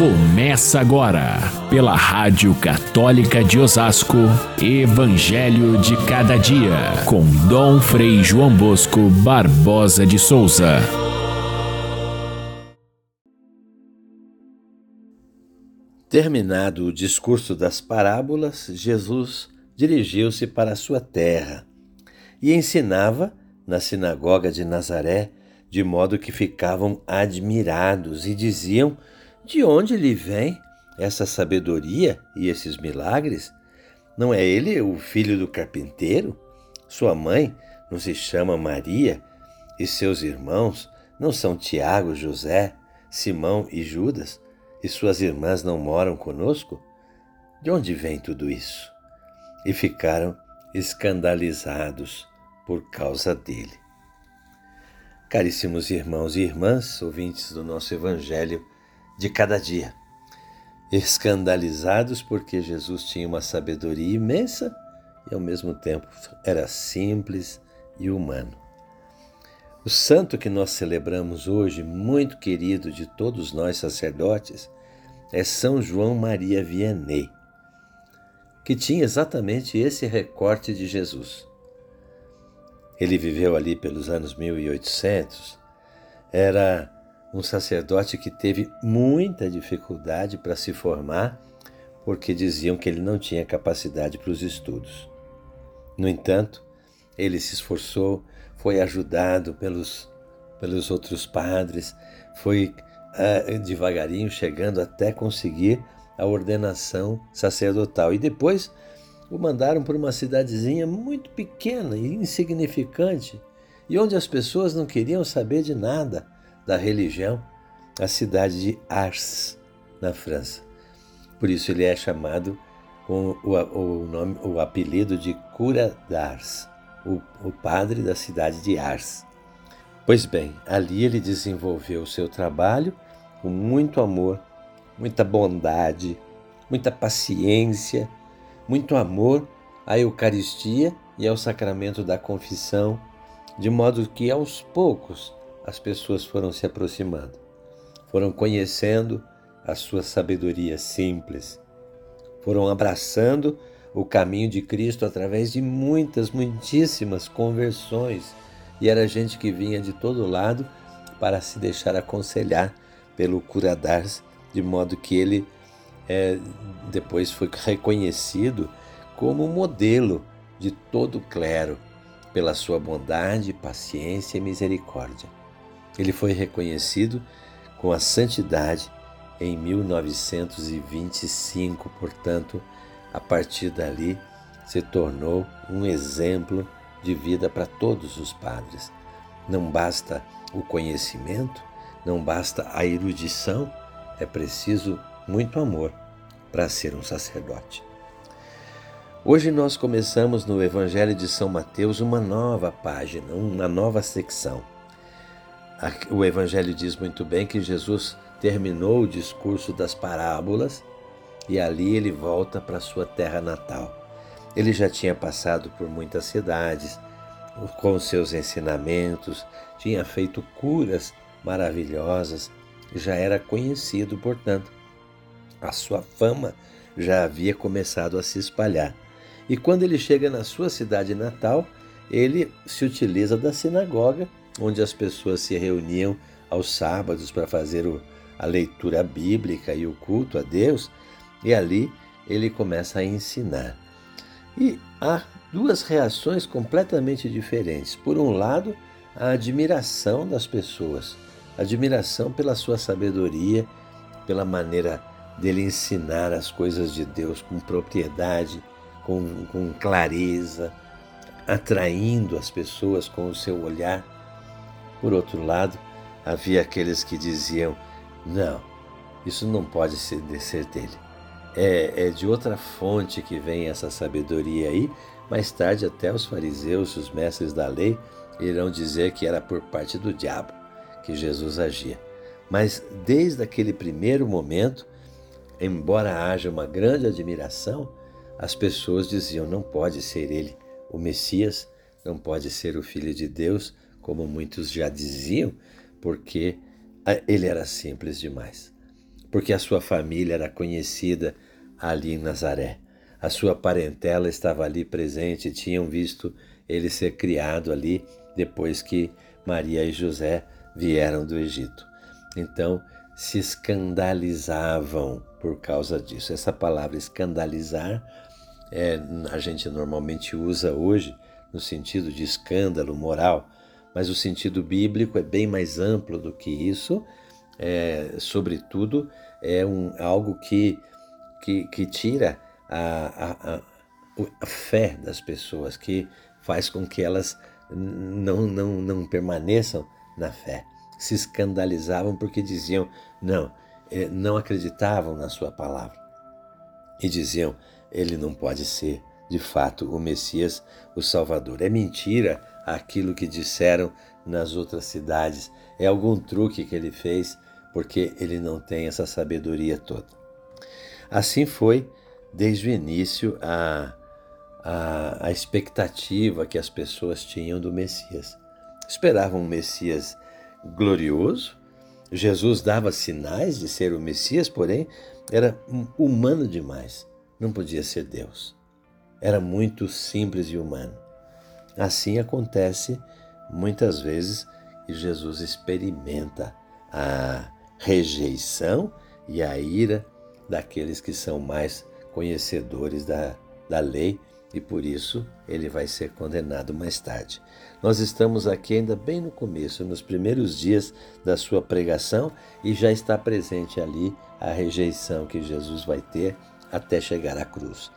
Começa agora, pela Rádio Católica de Osasco, Evangelho de Cada Dia, com Dom Frei João Bosco Barbosa de Souza. Terminado o discurso das parábolas, Jesus dirigiu-se para a sua terra e ensinava na sinagoga de Nazaré, de modo que ficavam admirados e diziam de onde lhe vem essa sabedoria e esses milagres? Não é ele o filho do carpinteiro? Sua mãe não se chama Maria? E seus irmãos não são Tiago, José, Simão e Judas? E suas irmãs não moram conosco? De onde vem tudo isso? E ficaram escandalizados por causa dele. Caríssimos irmãos e irmãs, ouvintes do nosso Evangelho, de cada dia, escandalizados porque Jesus tinha uma sabedoria imensa e ao mesmo tempo era simples e humano. O santo que nós celebramos hoje, muito querido de todos nós sacerdotes, é São João Maria Vianney, que tinha exatamente esse recorte de Jesus. Ele viveu ali pelos anos 1800, era um sacerdote que teve muita dificuldade para se formar, porque diziam que ele não tinha capacidade para os estudos. No entanto, ele se esforçou, foi ajudado pelos, pelos outros padres, foi uh, devagarinho chegando até conseguir a ordenação sacerdotal. E depois o mandaram para uma cidadezinha muito pequena e insignificante, e onde as pessoas não queriam saber de nada da religião, a cidade de Ars, na França. Por isso ele é chamado com o, o, nome, o apelido de Cura d'Ars, o, o padre da cidade de Ars. Pois bem, ali ele desenvolveu o seu trabalho com muito amor, muita bondade, muita paciência, muito amor à Eucaristia e ao sacramento da confissão, de modo que aos poucos as pessoas foram se aproximando, foram conhecendo a sua sabedoria simples, foram abraçando o caminho de Cristo através de muitas, muitíssimas conversões. E era gente que vinha de todo lado para se deixar aconselhar pelo Curadars, de modo que ele é, depois foi reconhecido como modelo de todo clero, pela sua bondade, paciência e misericórdia. Ele foi reconhecido com a santidade em 1925, portanto, a partir dali se tornou um exemplo de vida para todos os padres. Não basta o conhecimento, não basta a erudição, é preciso muito amor para ser um sacerdote. Hoje nós começamos no Evangelho de São Mateus uma nova página, uma nova secção. O Evangelho diz muito bem que Jesus terminou o discurso das parábolas e ali ele volta para sua terra natal. Ele já tinha passado por muitas cidades com seus ensinamentos, tinha feito curas maravilhosas, já era conhecido, portanto, a sua fama já havia começado a se espalhar. E quando ele chega na sua cidade natal, ele se utiliza da sinagoga onde as pessoas se reuniam aos sábados para fazer a leitura bíblica e o culto a Deus, e ali ele começa a ensinar. E há duas reações completamente diferentes. Por um lado, a admiração das pessoas, admiração pela sua sabedoria, pela maneira dele ensinar as coisas de Deus com propriedade, com, com clareza, atraindo as pessoas com o seu olhar por outro lado, havia aqueles que diziam: não, isso não pode ser, ser dele. É, é de outra fonte que vem essa sabedoria aí. Mais tarde, até os fariseus, os mestres da lei, irão dizer que era por parte do diabo que Jesus agia. Mas desde aquele primeiro momento, embora haja uma grande admiração, as pessoas diziam: não pode ser ele o Messias, não pode ser o Filho de Deus, como muitos já diziam, porque ele era simples demais. porque a sua família era conhecida ali em Nazaré. A sua parentela estava ali presente, tinham visto ele ser criado ali depois que Maria e José vieram do Egito. Então, se escandalizavam por causa disso. Essa palavra escandalizar, é, a gente normalmente usa hoje no sentido de escândalo moral, mas o sentido bíblico é bem mais amplo do que isso. É, sobretudo, é um, algo que, que, que tira a, a, a, fé das pessoas, que faz com que elas não, não, não permaneçam na fé. Se escandalizavam porque diziam: não, eh, não acreditavam na sua palavra. E diziam: ele não pode ser, de fato, o Messias, o Salvador. É mentira aquilo que disseram nas outras cidades. É algum truque que ele fez porque ele não tem essa sabedoria toda. Assim foi desde o início a, a, a expectativa que as pessoas tinham do Messias. Esperavam um Messias glorioso, Jesus dava sinais de ser o Messias, porém era humano demais, não podia ser Deus. Era muito simples e humano. Assim acontece muitas vezes que Jesus experimenta a rejeição e a ira daqueles que são mais conhecedores da, da lei e por isso ele vai ser condenado mais tarde. Nós estamos aqui ainda bem no começo, nos primeiros dias da sua pregação e já está presente ali a rejeição que Jesus vai ter até chegar à cruz.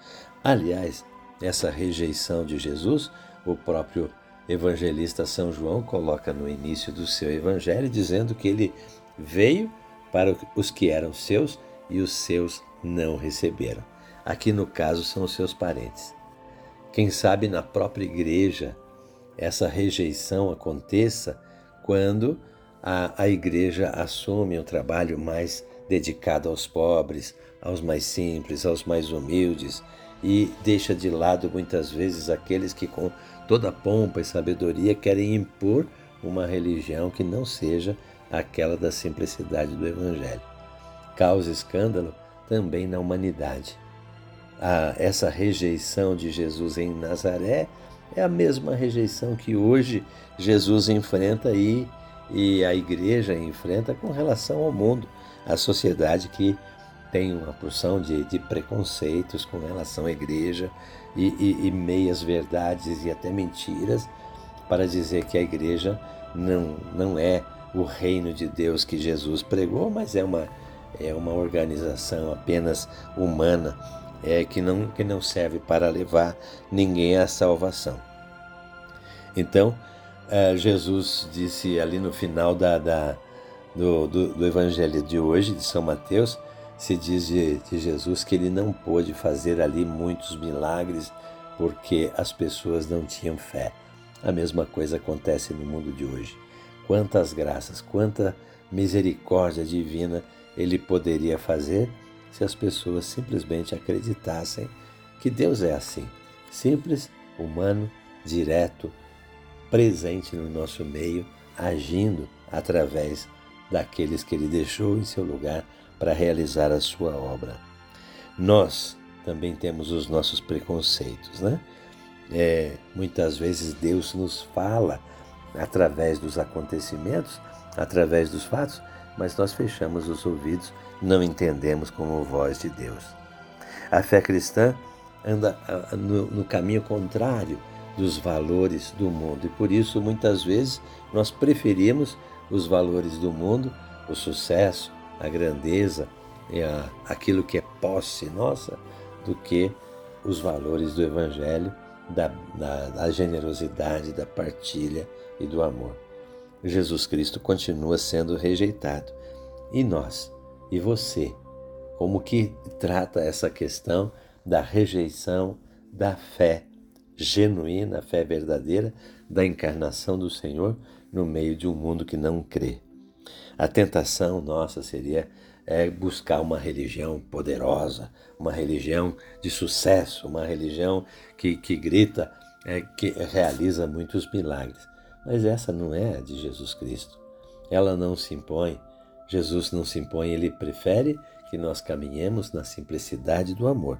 Aliás, essa rejeição de Jesus, o próprio evangelista São João coloca no início do seu evangelho, dizendo que ele veio para os que eram seus e os seus não receberam. Aqui no caso são os seus parentes. Quem sabe na própria igreja essa rejeição aconteça quando a, a igreja assume um trabalho mais dedicado aos pobres, aos mais simples, aos mais humildes e deixa de lado muitas vezes aqueles que com toda pompa e sabedoria querem impor uma religião que não seja aquela da simplicidade do Evangelho. Causa escândalo também na humanidade a, essa rejeição de Jesus em Nazaré é a mesma rejeição que hoje Jesus enfrenta e, e a igreja enfrenta com relação ao mundo, a sociedade que tem uma porção de, de preconceitos com relação à igreja e, e, e meias verdades e até mentiras para dizer que a igreja não, não é o reino de Deus que Jesus pregou, mas é uma, é uma organização apenas humana é, que, não, que não serve para levar ninguém à salvação. Então, é, Jesus disse ali no final da, da do, do, do, Evangelho de hoje, de São Mateus, se diz de, de Jesus que ele não pôde fazer ali muitos milagres porque as pessoas não tinham fé. A mesma coisa acontece no mundo de hoje. Quantas graças, quanta misericórdia divina ele poderia fazer se as pessoas simplesmente acreditassem que Deus é assim, simples, humano, direto, presente no nosso meio, agindo através daqueles que Ele deixou em seu lugar para realizar a sua obra. Nós também temos os nossos preconceitos, né? É, muitas vezes Deus nos fala através dos acontecimentos, através dos fatos, mas nós fechamos os ouvidos, não entendemos como voz de Deus. A fé cristã anda no, no caminho contrário dos valores do mundo e por isso muitas vezes nós preferimos os valores do mundo, o sucesso, a grandeza, a, aquilo que é posse nossa, do que os valores do Evangelho, da, da, da generosidade, da partilha e do amor. Jesus Cristo continua sendo rejeitado. E nós? E você? Como que trata essa questão da rejeição da fé genuína, fé verdadeira da encarnação do Senhor no meio de um mundo que não crê? A tentação nossa seria é, buscar uma religião poderosa, uma religião de sucesso, uma religião que, que grita, é, que realiza muitos milagres. Mas essa não é a de Jesus Cristo. Ela não se impõe. Jesus não se impõe, ele prefere que nós caminhemos na simplicidade do amor.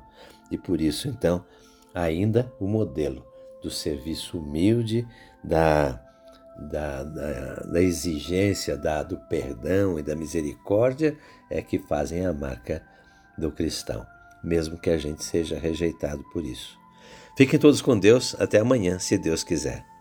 E por isso, então, ainda o modelo do serviço humilde, da, da, da, da exigência, da, do perdão e da misericórdia é que fazem a marca do cristão, mesmo que a gente seja rejeitado por isso. Fiquem todos com Deus. Até amanhã, se Deus quiser.